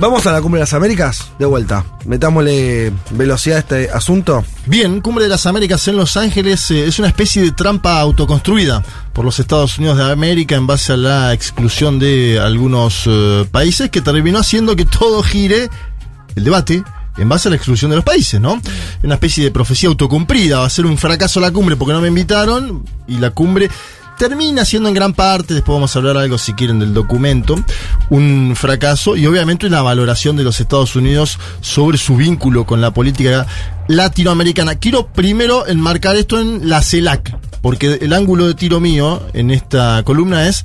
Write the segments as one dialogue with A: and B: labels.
A: Vamos a la Cumbre de las Américas, de vuelta. Metámosle velocidad a este asunto.
B: Bien, Cumbre de las Américas en Los Ángeles eh, es una especie de trampa autoconstruida por los Estados Unidos de América en base a la exclusión de algunos eh, países que terminó haciendo que todo gire el debate en base a la exclusión de los países, ¿no? Una especie de profecía autocumplida. Va a ser un fracaso la cumbre porque no me invitaron y la cumbre termina siendo en gran parte, después vamos a hablar algo si quieren del documento, un fracaso y obviamente una valoración de los Estados Unidos sobre su vínculo con la política latinoamericana. Quiero primero enmarcar esto en la CELAC, porque el ángulo de tiro mío en esta columna es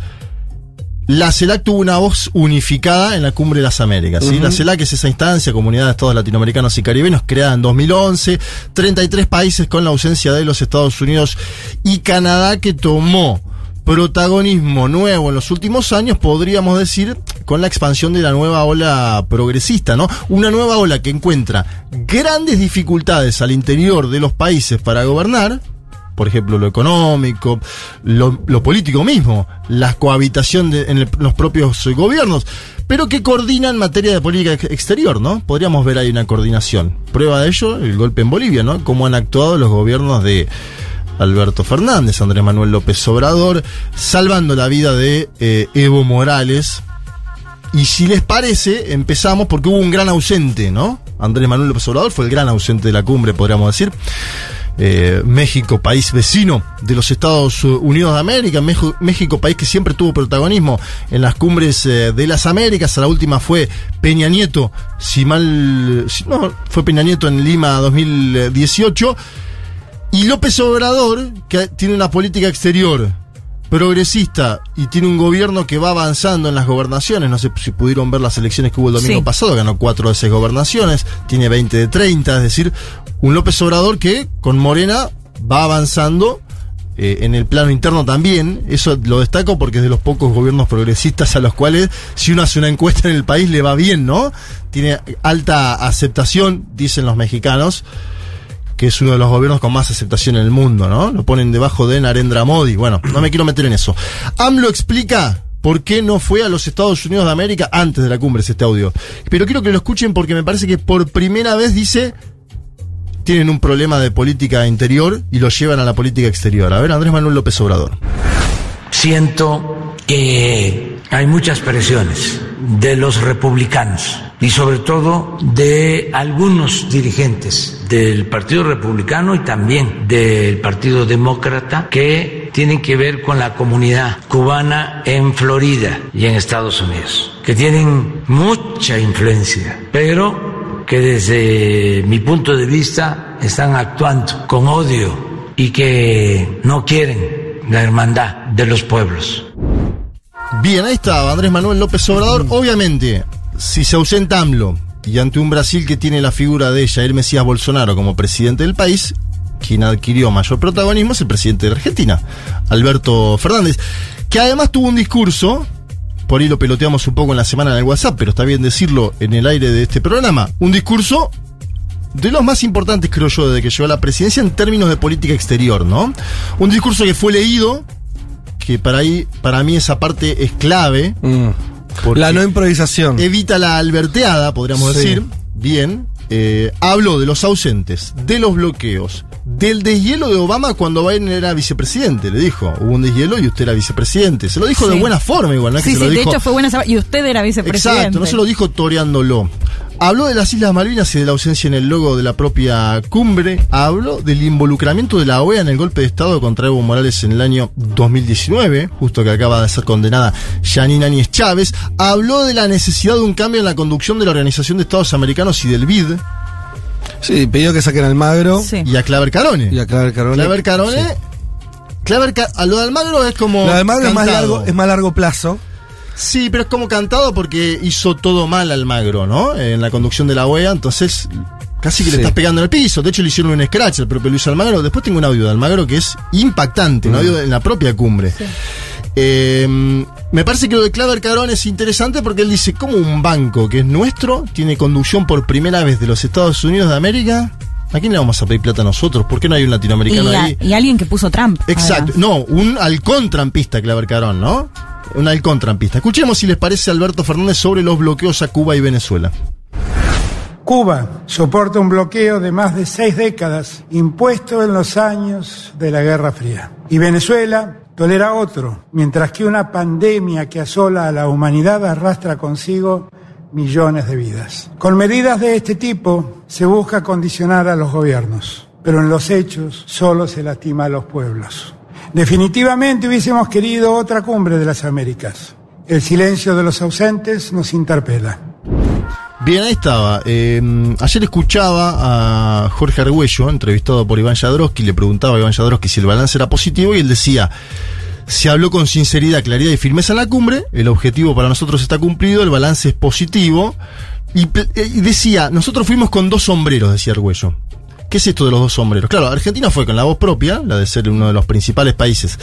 B: la CELAC tuvo una voz unificada en la Cumbre de las Américas. ¿sí? La CELAC es esa instancia, Comunidad de Estados Latinoamericanos y Caribeños, creada en 2011, 33 países con la ausencia de los Estados Unidos y Canadá que tomó protagonismo nuevo en los últimos años, podríamos decir, con la expansión de la nueva ola progresista, ¿no? Una nueva ola que encuentra grandes dificultades al interior de los países para gobernar, por ejemplo, lo económico, lo, político mismo, la cohabitación de, en los propios gobiernos, pero que coordina en materia de política ex- exterior, ¿no? Podríamos ver ahí una coordinación. Prueba de ello, el golpe en Bolivia, ¿no? Cómo han actuado los gobiernos de Alberto Fernández, Andrés Manuel López Obrador, salvando la vida de eh, Evo Morales. Y si les parece, empezamos porque hubo un gran ausente, ¿no? Andrés Manuel López Obrador fue el gran ausente de la cumbre, podríamos decir. Eh, México, país vecino de los Estados Unidos de América, México, país que siempre tuvo protagonismo en las cumbres eh, de las Américas, la última fue Peña Nieto, si mal, no, fue Peña Nieto en Lima 2018, y López Obrador, que tiene una política exterior progresista y tiene un gobierno que va avanzando en las gobernaciones. No sé si pudieron ver las elecciones que hubo el domingo
C: Sí.
B: pasado, ganó cuatro de seis gobernaciones, tiene 20 de 30, es decir, un López Obrador que con Morena va avanzando. eh, en el plano interno también, eso lo destaco porque es de los pocos gobiernos progresistas a los cuales si uno hace una encuesta en el país le va bien, ¿no? Tiene alta aceptación, dicen los mexicanos, que es uno de los gobiernos con más aceptación en el mundo, ¿no? Lo ponen debajo de Narendra Modi. Bueno, no me quiero meter en eso. AMLO explica por qué no fue a los Estados Unidos de América antes de la cumbre, es este audio. Pero quiero que lo escuchen porque me parece que por primera vez dice tienen un problema de política interior y lo llevan a la política exterior. A ver, Andrés Manuel López Obrador.
D: Siento que hay muchas presiones de los republicanos y sobre todo de algunos dirigentes del Partido Republicano y también del Partido Demócrata que tienen que ver con la comunidad cubana en Florida y en Estados Unidos, que tienen mucha influencia, pero que desde mi punto de vista están actuando con odio y que no quieren la hermandad de los pueblos.
B: Bien, ahí estaba Andrés Manuel López Obrador. Obviamente, si se ausenta AMLO y ante un Brasil que tiene la figura de Jair Mesías Bolsonaro como presidente del país, quien adquirió mayor protagonismo es el presidente de Argentina, Alberto Fernández, que además tuvo un discurso, por ahí lo peloteamos un poco en la semana en el WhatsApp, pero está bien decirlo en el aire de este programa, un discurso de los más importantes, creo yo, desde que llegó a la presidencia en términos de política exterior, ¿no? Un discurso que fue leído, que para, ahí, para mí esa parte es clave. porque
A: La no improvisación.
B: Evita la alberteada, podríamos
A: Sí.
B: decir. Bien. Eh, habló de los ausentes, de los bloqueos, del deshielo de Obama cuando Biden era vicepresidente. Le dijo, hubo un deshielo y usted era vicepresidente. Se lo dijo de buena forma, igual, ¿no? es que
C: Sí,
B: se
C: sí,
B: lo
C: de
B: dijo-
C: hecho fue buena Y usted era vicepresidente.
B: Exacto, no se lo dijo toreándolo. Habló de las Islas Malvinas y de la ausencia en el logo de la propia cumbre. Habló del involucramiento de la OEA en el golpe de Estado contra Evo Morales en el año 2019, justo que acaba de ser condenada Janine Áñez Chávez. Habló de la necesidad de un cambio en la conducción de la Organización de Estados Americanos y del BID.
A: Sí, pidió que saquen al Magro
C: Sí.
B: Y a Claver Carone.
A: y a Claver Carone.
B: Claver Carone. Claver a lo de Almagro es como.
A: Lo de Almagro es más, largo, es más largo plazo.
B: Sí, pero es como cantado porque hizo todo mal Almagro, ¿no? En la conducción de la OEA, entonces casi que le estás pegando en el piso. De hecho, le hicieron un scratch al propio Luis Almagro. Después tengo un audio de Almagro que es impactante, un audio en la propia cumbre. Eh, me parece que lo de Claver Carón es interesante porque él dice, ¿cómo un banco que es nuestro tiene conducción por primera vez de los Estados Unidos de América? ¿A quién le vamos a pedir plata a nosotros? ¿Por qué no hay un
C: Y,
B: latinoamericano
C: a-
B: ahí?
C: y alguien que puso Trump.
B: Exacto. No, un halcón trampista, Claver Carón, ¿no? Un halcón trampista. Escuchemos si les parece Alberto Fernández sobre los bloqueos a Cuba y Venezuela.
E: Cuba soporta un bloqueo de más de seis décadas impuesto en los años de la Guerra Fría. Y Venezuela tolera otro, mientras que una pandemia que asola a la humanidad arrastra consigo millones de vidas. Con medidas de este tipo se busca condicionar a los gobiernos, pero en los hechos solo se lastima a los pueblos. Definitivamente hubiésemos querido otra cumbre de las Américas. El silencio de los ausentes nos interpela.
B: Bien, ahí estaba. Eh, ayer escuchaba a Jorge Argüello, entrevistado por Iván Jadrowski, le preguntaba a Iván Jadrowski si el balance era positivo y él decía, se habló con sinceridad, claridad y firmeza en la cumbre, el objetivo para nosotros está cumplido, el balance es positivo. Y, eh, y decía, nosotros fuimos con dos sombreros, decía Argüello. ¿Qué es esto de los dos sombreros? Claro, Argentina fue con la voz propia, la de ser uno de los principales países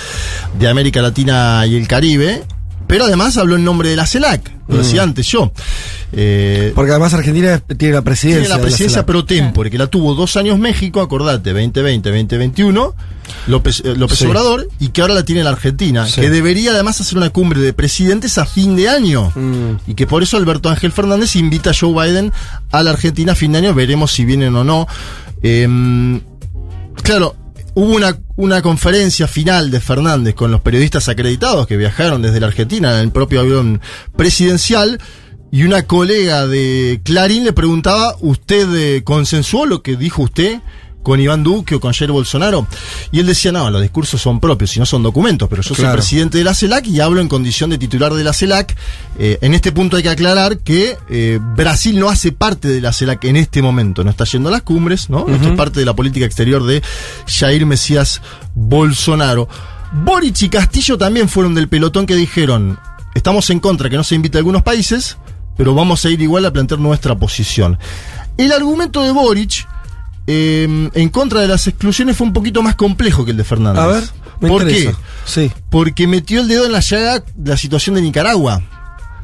B: de América Latina y el Caribe, pero además habló en nombre de la CELAC, lo decía antes yo. Eh,
A: Porque además Argentina tiene la presidencia.
B: tiene la
A: de
B: presidencia pro tempore, que la tuvo dos años México, acordate, 2020, 2021, López, eh, López
A: Sí.
B: Obrador, y que ahora la tiene la Argentina,
A: Sí.
B: que debería además hacer una cumbre de presidentes a fin de año.
A: Mm.
B: Y que por eso Alberto Ángel Fernández invita a Joe Biden a la Argentina a fin de año, veremos si vienen o no. Em, claro, hubo una, una conferencia final de Fernández con los periodistas acreditados que viajaron desde la Argentina en el propio avión presidencial. Y una colega de Clarín le preguntaba, ¿usted eh, consensuó lo que dijo usted con Iván Duque o con Jair Bolsonaro? Y él decía, no, los discursos son propios y no son documentos, pero yo soy presidente de la CELAC y hablo en condición de titular de la CELAC. Eh, en este punto hay que aclarar que eh, Brasil no hace parte de la CELAC en este momento, no está yendo a las cumbres, ¿no? Esto es parte de la política exterior de Jair Mesías Bolsonaro. Boric y Castillo también fueron del pelotón que dijeron, estamos en contra que no se invite a algunos países, pero vamos a ir igual a plantear nuestra posición. El argumento de Boric eh, en contra de las exclusiones fue un poquito más complejo que el de Fernández.
A: A ver, me
B: ¿Por
A: interesa.
B: qué?
A: Sí.
B: Porque metió el dedo en la llaga la situación de Nicaragua.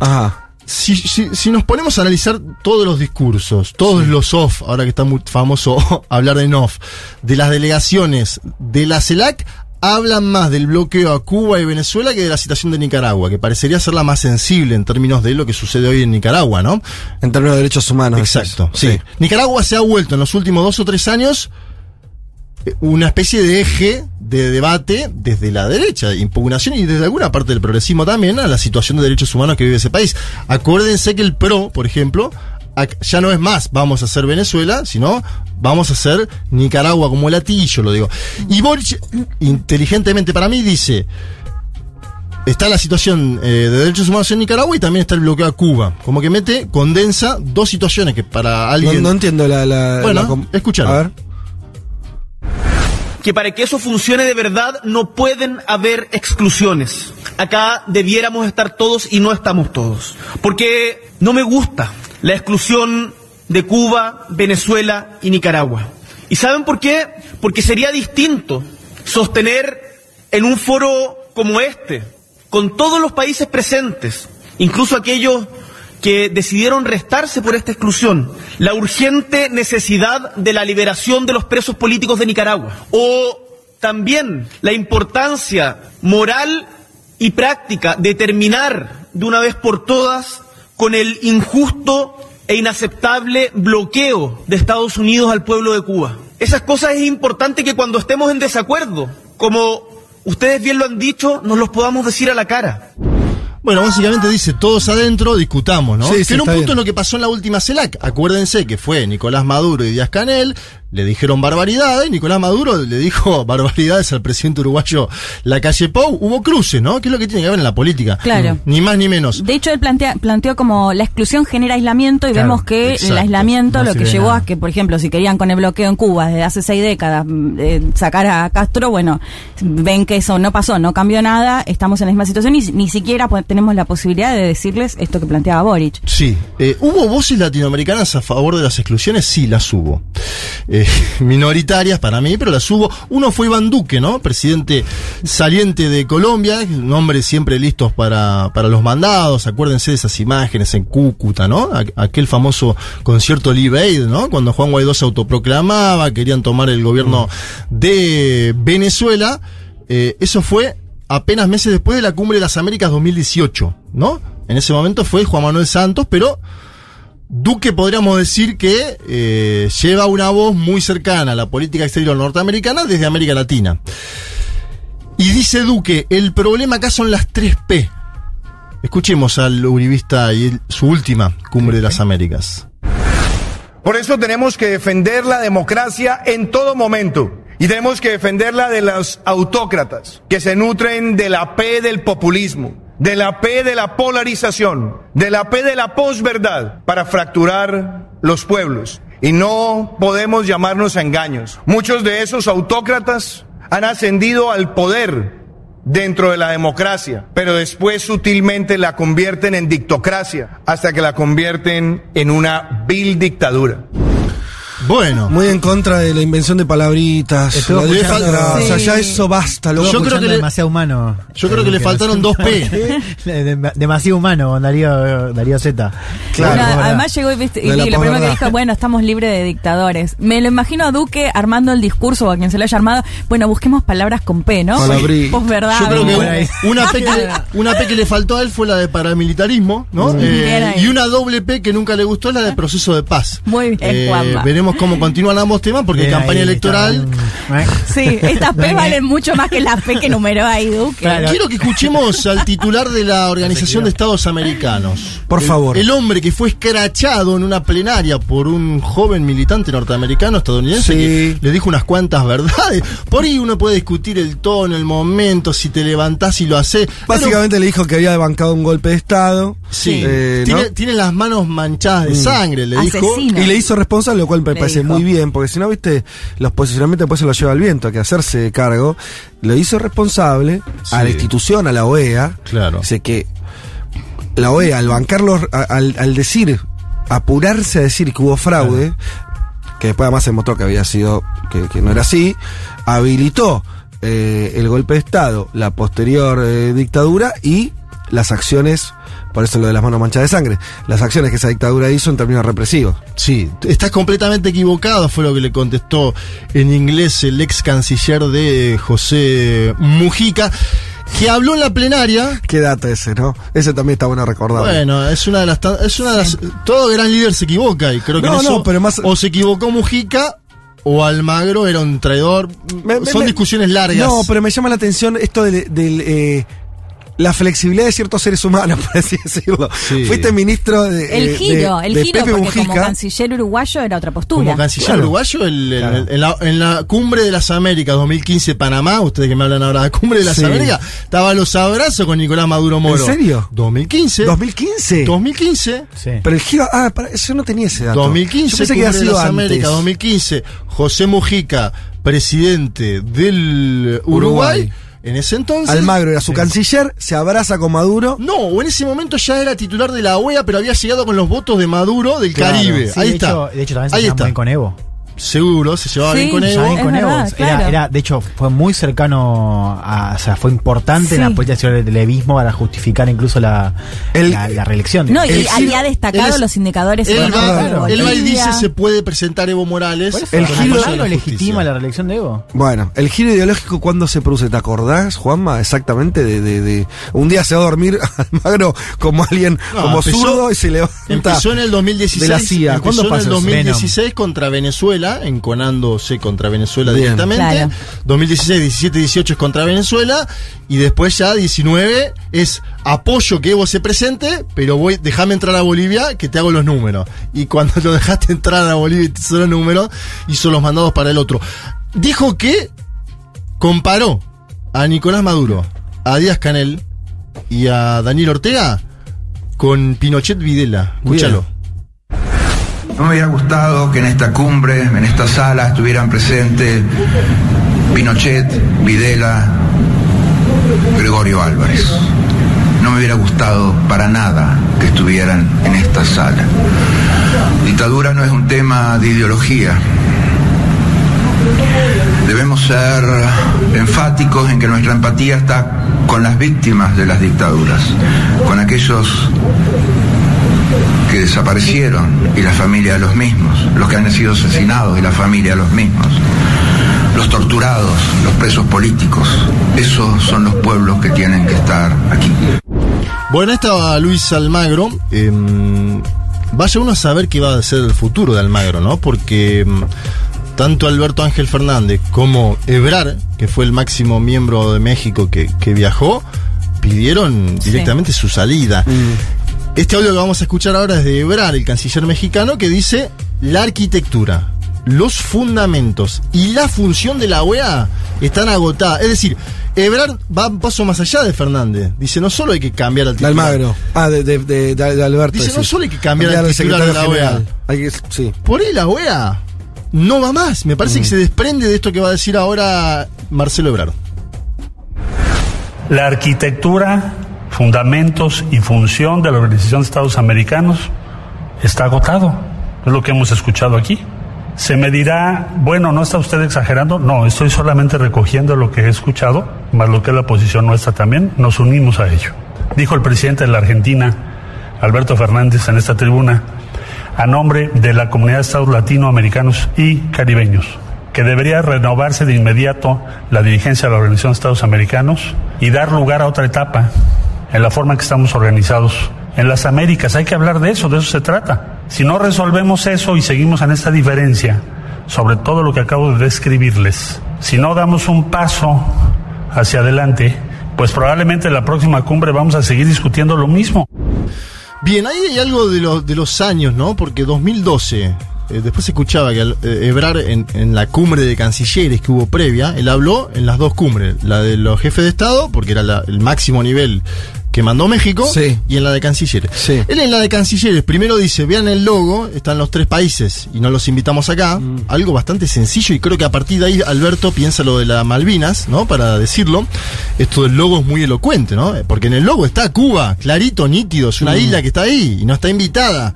A: Ajá.
B: Si, si- si nos ponemos a analizar todos los discursos, todos los off, ahora que está muy famoso hablar de off, de las delegaciones de la CELAC, hablan más del bloqueo a Cuba y Venezuela que de la situación de Nicaragua, que parecería ser la más sensible en términos de lo que sucede hoy en Nicaragua, ¿no?
A: En términos de derechos humanos.
B: Exacto,
A: decís.
B: sí. Nicaragua se ha vuelto en los últimos dos o tres años eh, una especie de eje de debate desde la derecha, de impugnación y desde alguna parte del progresismo también a la situación de derechos humanos que vive ese país. Acuérdense que el PRO, por ejemplo, ya no es más vamos a hacer Venezuela, sino vamos a hacer Nicaragua como latillo, lo digo. Y Boric, inteligentemente para mí, dice, está la situación eh, de derechos humanos en Nicaragua y también está el bloqueo a Cuba. Como que mete, condensa dos situaciones que para
A: No,
B: alguien...
A: no entiendo la. la
B: Bueno,
A: la. A ver.
F: que para que eso funcione de verdad no pueden haber exclusiones. Acá debiéramos estar todos y no estamos todos. Porque no me gusta la exclusión de Cuba, Venezuela y Nicaragua. ¿Y saben por qué? Porque sería distinto sostener en un foro como este, con todos los países presentes, incluso aquellos que decidieron restarse por esta exclusión, la urgente necesidad de la liberación de los presos políticos de Nicaragua, o también la importancia moral y práctica de terminar de una vez por todas con el injusto e inaceptable bloqueo de Estados Unidos al pueblo de Cuba. Esas cosas es importante que cuando estemos en desacuerdo, como ustedes bien lo han dicho, nos los podamos decir a la cara.
B: Bueno, básicamente dice, todos adentro, discutamos, ¿no?
A: Sí,
B: que
A: sí,
B: en un punto
A: bien.
B: lo que pasó en la última CELAC. Acuérdense que fue Nicolás Maduro y Díaz Canel, le dijeron barbaridades, Nicolás Maduro le dijo barbaridades al presidente uruguayo La Calle Pou, hubo cruces, ¿no? ¿Qué es lo que tiene que ver en la política?
C: Claro.
B: Ni más ni menos.
C: De hecho, él plantea, planteó como la exclusión genera aislamiento y
G: Claro,
C: vemos que
B: exacto.
C: el aislamiento
G: No
C: lo que llevó
G: nada.
C: a que, por ejemplo, si querían con el bloqueo en Cuba desde hace seis décadas mm, eh, sacar a Castro, bueno, ven que eso no pasó, no cambió nada, estamos en la misma situación y ni siquiera tenemos la posibilidad de decirles esto que planteaba Boric.
B: Sí. Eh, ¿Hubo voces latinoamericanas a favor de las exclusiones? Sí, las hubo. Eh, minoritarias para mí, pero las hubo. Uno fue Iván Duque, ¿no? Presidente saliente de Colombia, un hombre siempre listos para, para los mandados. Acuérdense de esas imágenes en Cúcuta, ¿no? Aquel famoso concierto Live Aid, ¿no? Cuando Juan Guaidó se autoproclamaba, querían tomar el gobierno de Venezuela. Eh, eso fue apenas meses después de la Cumbre de las Américas 2018, ¿no? En ese momento fue Juan Manuel Santos, pero Duque podríamos decir que eh, lleva una voz muy cercana a la política exterior norteamericana desde América Latina. Y dice Duque, el problema acá son las 3 P. Escuchemos al uribista y su última Cumbre de las Américas.
H: Por eso tenemos que defender la democracia en todo momento. Y tenemos que defenderla de los autócratas que se nutren de la P del populismo, de la P de la polarización, de la P de la posverdad para fracturar los pueblos. Y no podemos llamarnos a engaños. Muchos de esos autócratas han ascendido al poder dentro de la democracia, pero después sutilmente la convierten en dictocracia hasta que la convierten en una vil dictadura.
B: Bueno,
A: Muy en contra de la invención de palabritas.
G: Estuvo
A: la
B: escuchando-
C: Sí.
A: ya eso basta, loco.
B: Yo creo que le-
G: demasiado humano.
B: yo creo que le faltaron dos P.
G: Dem- demasiado humano con Darío, Darío Z.
A: Claro,
C: Bueno,
G: es verdad.
C: además llegó y, viste, y
A: De la
C: lo primero que
A: posverdad.
C: dijo, bueno, estamos libres de dictadores. Me lo imagino a Duque armando el discurso o a quien se lo haya armado. Bueno, busquemos palabras con P, ¿no?
A: Palabrí.
C: Posverdad.
B: Yo creo que
G: Por ahí.
B: un- una P que, le, una P que le faltó a él fue la de paramilitarismo, ¿no?
C: Mm.
B: Eh,
C: Bien ahí.
B: y una doble P que nunca le gustó es la de proceso de paz.
C: Muy bien, Juanma.
B: veremos cómo continúan ambos temas porque
G: Bien
B: campaña
G: ahí,
B: electoral.
G: está.
C: Sí, estas P valen mucho más que las P que numeró ahí Duque.
G: Claro.
B: Quiero que escuchemos al titular de la Organización de Estados Americanos.
A: Por favor.
B: El, hombre que fue escrachado en una plenaria por un joven militante norteamericano estadounidense
A: Sí.
B: que le dijo unas cuantas verdades. Por ahí uno puede discutir el tono, el momento, si te levantás y lo haces.
A: Básicamente le dijo que había bancado un golpe de Estado.
B: Sí,
A: Eh, ¿no?
B: tiene, tiene las manos manchadas de sangre, le dijo.
A: Y le hizo responsable, lo cual me
C: Le
A: parece
C: dijo.
A: muy bien, porque si no, viste, los posicionamientos después se los lleva el viento, hay que hacerse cargo. Lo hizo responsable a la institución, a la OEA.
B: Claro.
A: Dice que la OEA, al bancarlos, al, al decir, apurarse a decir que hubo fraude, que después además se demostró que había sido, que, que no era así, habilitó eh, el golpe de Estado, la posterior eh, dictadura y las acciones, por eso lo de las manos manchadas de sangre, las acciones que esa dictadura hizo en términos represivos.
B: Sí, estás completamente equivocado, fue lo que le contestó en inglés el ex canciller de José Mujica, que habló en la plenaria.
A: Qué data ese, ¿no? Ese también está bueno recordar.
B: Bueno, es una de las es una de las todo gran líder se equivoca y creo que
A: No,
B: eso
A: no, pero más-
B: o se equivocó Mujica o Almagro era un traidor.
A: Me- me-
B: Son
A: me-
B: discusiones largas.
A: No, pero me llama la atención esto del... del, eh, la flexibilidad de ciertos seres humanos, por así decirlo.
B: Sí.
A: Fuiste ministro de.
C: El giro,
A: de-
C: el
A: de
C: giro,
A: Pepe
C: porque como
A: Mujica.
C: canciller uruguayo era otra postura.
B: Como canciller
A: Claro.
B: uruguayo, el- el-
G: Claro.
B: en, la, en la cumbre de las Américas 2015 Panamá, ustedes que me hablan ahora de cumbre de las
A: Sí.
B: Américas, estaba a los abrazos con Nicolás Maduro Moro.
A: ¿En serio?
B: 2015.
A: 2015.
B: 2015.
G: Sí.
A: Pero el giro. Ah, para, yo no tenía ese dato.
B: 2015,
A: Yo pensé que
B: Cumbre
A: había
B: de
A: sido
B: las
A: antes.
B: Américas, 2015, José Mujica, presidente del Uruguay,
A: Uruguay.
B: En ese entonces.
A: Almagro era su canciller, se abraza con Maduro.
B: No, o en ese momento ya era titular de la OEA, pero había llegado con los votos de Maduro del
A: Claro.
B: Caribe.
G: Sí,
B: Ahí
G: de
B: está.
G: Hecho, de hecho, también se
B: Ahí está.
G: con Evo.
B: Seguro, se llevaba
C: Sí,
B: bien con
C: se
B: Evo.
G: Con Evo.
C: verdad,
G: Era,
C: claro.
G: era, de hecho, fue muy cercano a, o sea, fue importante en
C: Sí.
G: la política del levismo para justificar incluso la,
A: El-
G: la, la reelección.
C: No, y
B: El
C: había
B: giro-
C: destacado
B: es-
C: los indicadores
B: Él va, él y dice se puede presentar Evo Morales.
G: Eso,
A: El giro-
B: la
G: legitima
B: justicia.
G: la reelección de Evo.
A: Bueno, el giro ideológico, ¿cuándo se produce? ¿Te acordás, Juanma? Exactamente de, de, de- Un día se va a dormir Almagro como alguien,
B: No,
A: como
B: empezó-
A: zurdo y se levanta.
B: Empezó en el 2016.
A: De la CIA.
B: empezó
A: ¿Cuándo
B: en el
A: pasa eso?
B: 2016 contra Venezuela. Venezuela, enconándose contra Venezuela
A: Bien.
B: directamente.
C: Claro.
B: 2016, 17, 18 es contra Venezuela. Y después ya 19 es apoyo que Evo se presente, pero voy, déjame entrar a Bolivia que te hago los números. Y cuando lo dejaste entrar a Bolivia y te hizo los números, hizo los mandados para el otro. Dijo que comparó a Nicolás Maduro, a Díaz Canel y a Daniel Ortega con Pinochet Videla. Escúchalo.
I: No me hubiera gustado que en esta cumbre, en esta sala, estuvieran presentes Pinochet, Videla, Gregorio Álvarez. No me hubiera gustado para nada que estuvieran en esta sala. Dictadura no es un tema de ideología. Debemos ser enfáticos en que nuestra empatía está con las víctimas de las dictaduras, con aquellos que desaparecieron y la familia de los mismos, los que han sido asesinados y la familia de los mismos, los torturados, los presos políticos. Esos son los pueblos que tienen que estar aquí.
B: Bueno, estaba Luis Almagro. eh, vaya uno a saber qué va a ser el futuro de Almagro, ¿no? Porque mm, tanto Alberto Ángel Fernández como Ebrar, que fue el máximo miembro de México que, que viajó, pidieron
C: Sí.
B: directamente su salida. Este audio que vamos a escuchar ahora es de Ebrar, el canciller mexicano, que dice la arquitectura, los fundamentos y la función de la OEA están agotadas. Es decir, Ebrard va un paso más allá de Fernández. Dice, no solo hay que cambiar al
A: De
B: titular.
A: Almagro. Ah, de, de, de- de- de Alberto.
B: Dice, no solo hay que cambiar al
A: al
B: titular de la OEA.
A: Hay que, sí.
B: Por ahí la OEA no va más. Me parece que se desprende de esto que va a decir ahora Marcelo Ebrard.
J: La arquitectura, fundamentos y función de la Organización de Estados Americanos está agotado. Es lo que hemos escuchado aquí. Se me dirá, bueno, ¿no está usted exagerando? No, estoy solamente recogiendo lo que he escuchado, más lo que es la posición nuestra también. Nos unimos a ello. Dijo el presidente de la Argentina, Alberto Fernández, en esta tribuna, a nombre de la comunidad de estados latinoamericanos y caribeños, que debería renovarse de inmediato la dirigencia de la Organización de Estados Americanos y dar lugar a otra etapa en la forma en que estamos organizados en las Américas. Hay que hablar de eso, de eso se trata. Si no resolvemos eso y seguimos en esta diferencia sobre todo lo que acabo de describirles, si no damos un paso hacia adelante, pues probablemente en la próxima cumbre vamos a seguir discutiendo lo mismo.
B: Bien, ahí hay algo de, los de los años, ¿no? Porque 2012, eh, después escuchaba que al- eh, Ebrard en, en la cumbre de cancilleres que hubo previa, él habló en las dos cumbres, la de los jefes de Estado, porque era la- el máximo nivel que mandó México,
A: Sí.
B: y en la de cancilleres.
A: Sí.
B: Él en la de cancilleres primero dice, vean el logo, están los tres países y no los invitamos acá, algo bastante sencillo y creo que a partir de ahí Alberto piensa lo de las Malvinas, ¿no? Para decirlo, esto del logo es muy elocuente, ¿no? Porque en el logo está Cuba, clarito, nítido, es una isla que está ahí y no está invitada.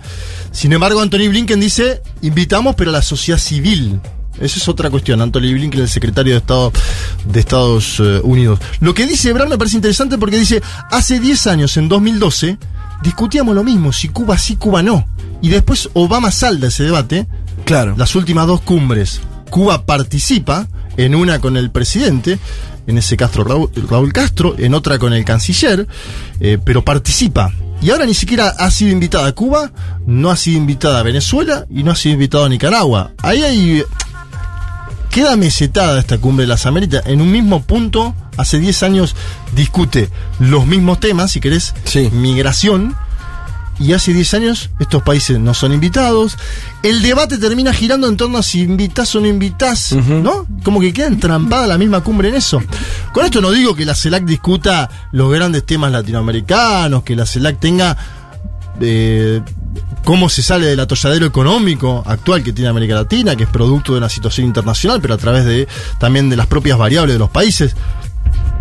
B: Sin embargo, Anthony Blinken dice, invitamos pero a la sociedad civil. Esa es otra cuestión. Anthony Blinken, el secretario de Estado de Estados eh, Unidos. Lo que dice Ebrard me parece interesante porque dice, hace 10 años, en 2012, discutíamos lo mismo, si Cuba sí, Cuba no. Y después Obama salda ese debate.
A: Claro.
B: Las últimas dos cumbres, Cuba participa, en una con el presidente, en ese Castro Raúl, Raúl Castro, en otra con el canciller, eh, pero participa. Y ahora ni siquiera ha sido invitada a Cuba, no ha sido invitada a Venezuela y no ha sido invitada a Nicaragua. Ahí hay queda mesetada esta cumbre de las Américas en un mismo punto. Hace 10 años discute los mismos temas, si querés,
A: Sí.
B: migración. Y hace 10 años estos países no son invitados. El debate termina girando en torno a si invitás o no invitás, ¿no? Como que queda entrampada la misma cumbre en eso. Con esto no digo que la CELAC discuta los grandes temas latinoamericanos, que la CELAC tenga eh, cómo se sale del atolladero económico actual que tiene América Latina, que es producto de una situación internacional, pero a través de también de las propias variables de los países.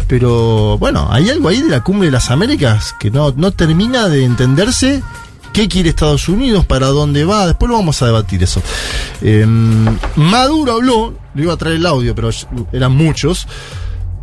B: Pero bueno, hay algo ahí de la cumbre de las Américas que no, no termina de entenderse qué quiere Estados Unidos, para dónde va. Después lo vamos a debatir eso. Eh, Maduro habló, le iba a traer el audio, pero eran muchos.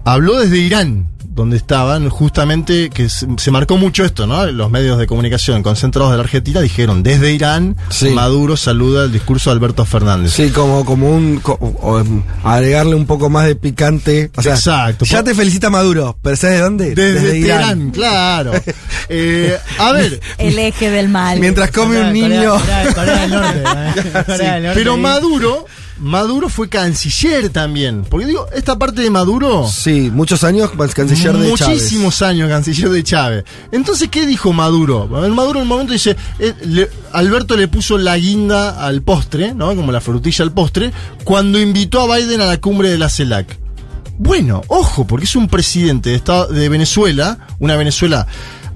B: Habló desde Irán, donde estaban, justamente, que se, se marcó mucho esto, ¿no? Los medios de comunicación concentrados de la Argentina dijeron, desde Irán,
A: Sí.
B: Maduro saluda el discurso de Alberto Fernández.
A: Sí, como, como un. co- o, em, agregarle un poco más de picante. O sea,
B: Exacto.
A: Ya te felicita Maduro, pero ¿sabes de dónde?
B: Desde, Teherán, claro. Eh, a ver,
C: El eje del mal.
A: Mientras come un niño.
G: Corea- Corea del Norte. ¿eh? Corea del Norte
B: pero. Maduro Maduro fue canciller también. Porque digo, esta parte de Maduro.
A: Sí, muchos años canciller de Chávez.
B: Muchísimos años canciller de Chávez. Entonces, ¿qué dijo Maduro? Maduro en el momento dice, eh, le- Alberto le puso la guinda al postre, ¿no? Como la frutilla al postre, cuando invitó a Biden a la cumbre de la CELAC. Bueno, ojo, porque es un presidente de, Estado- de Venezuela, una Venezuela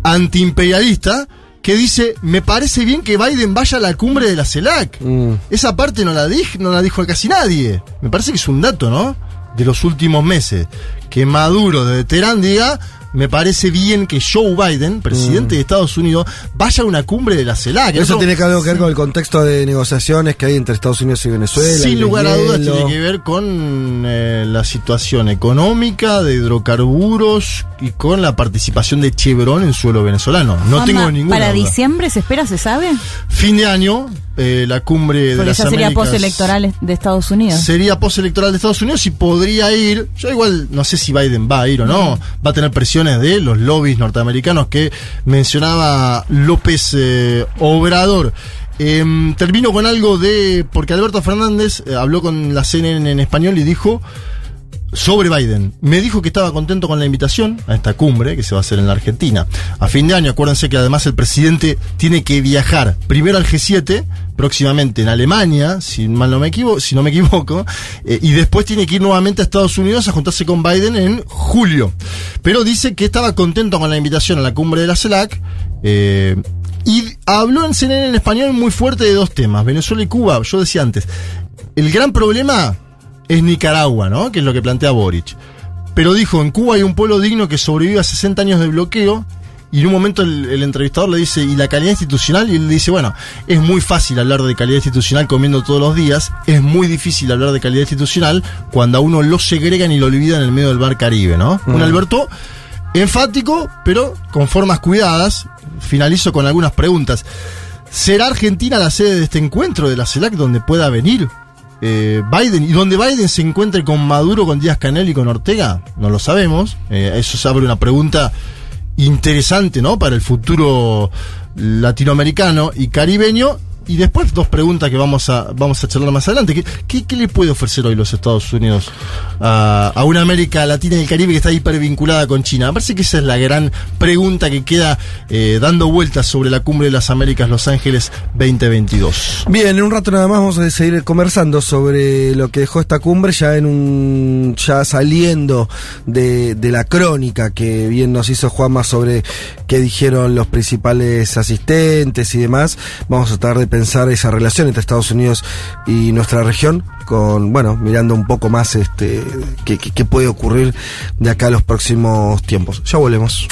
B: antiimperialista, que dice, me parece bien que Biden vaya a la cumbre de la CELAC.
A: Mm.
B: Esa parte no la, dij- no la dijo casi nadie. Me parece que es un dato, ¿no? De los últimos meses. Que Maduro de Teherán diga, me parece bien que Joe Biden, presidente de Estados Unidos, vaya a una cumbre de la CELAC.
A: Eso tiene que algo que ver con el contexto de negociaciones que hay entre Estados Unidos y Venezuela.
B: Sin lugar a dudas tiene que ver con eh, la situación económica de hidrocarburos y con la participación de Chevron en suelo venezolano. No tengo ninguna
C: ¿Para
B: duda.
C: diciembre se espera, se sabe?
B: Fin de año, eh, la cumbre de
C: Porque
B: las
C: ya sería
B: Américas
C: postelectoral de Estados Unidos.
B: Sería postelectoral de Estados Unidos y podría ir. Yo igual no sé si Biden va a ir o no. Va a tener presiones de los lobbies norteamericanos que mencionaba López eh, Obrador. Em, termino con algo de. Porque Alberto Fernández eh, habló con la CNN en español y dijo sobre Biden. Me dijo que estaba contento con la invitación a esta cumbre que se va a hacer en la Argentina. A fin de año, acuérdense que además el presidente tiene que viajar primero al G7, próximamente en Alemania, si mal no me equivoco, si no me equivoco, eh, y después tiene que ir nuevamente a Estados Unidos a juntarse con Biden en julio. Pero dice que estaba contento con la invitación a la cumbre de la CELAC. eh, y habló en CNN en español muy fuerte de dos temas, Venezuela y Cuba. Yo decía antes, el gran problema es Nicaragua, ¿no? Que es lo que plantea Boric. Pero dijo, en Cuba hay un pueblo digno que sobrevive a 60 años de bloqueo. Y en un momento el, el entrevistador le dice, ¿y la calidad institucional? Y él le dice, bueno, es muy fácil hablar de calidad institucional comiendo todos los días. Es muy difícil hablar de calidad institucional cuando a uno lo segregan y lo olvidan en el medio del bar Caribe, ¿no? Un Alberto enfático, pero con formas cuidadas. Finalizo con algunas preguntas. ¿Será Argentina la sede de este encuentro de la CELAC donde pueda venir eh, Biden y donde Biden se encuentre con Maduro, con Díaz Canel y con Ortega? No lo sabemos. Eh, eso se abre una pregunta interesante, ¿no? Para el futuro latinoamericano y caribeño. Y después dos preguntas que vamos a, vamos a charlar más adelante. ¿Qué, qué, qué le puede ofrecer hoy los Estados Unidos a, una América Latina y el Caribe que está hipervinculada con China? Me parece que esa es la gran pregunta que queda eh, dando vueltas sobre la cumbre de las Américas Los Ángeles 2022.
A: Bien, en un rato nada más vamos a seguir conversando sobre lo que dejó esta cumbre, ya en un. ya saliendo de, de la crónica que bien nos hizo Juanma sobre qué dijeron los principales asistentes y demás. Vamos a tratar de pensar esa relación entre Estados Unidos y nuestra región, con, bueno, mirando un poco más este qué, puede ocurrir de acá a los próximos tiempos. Ya volvemos.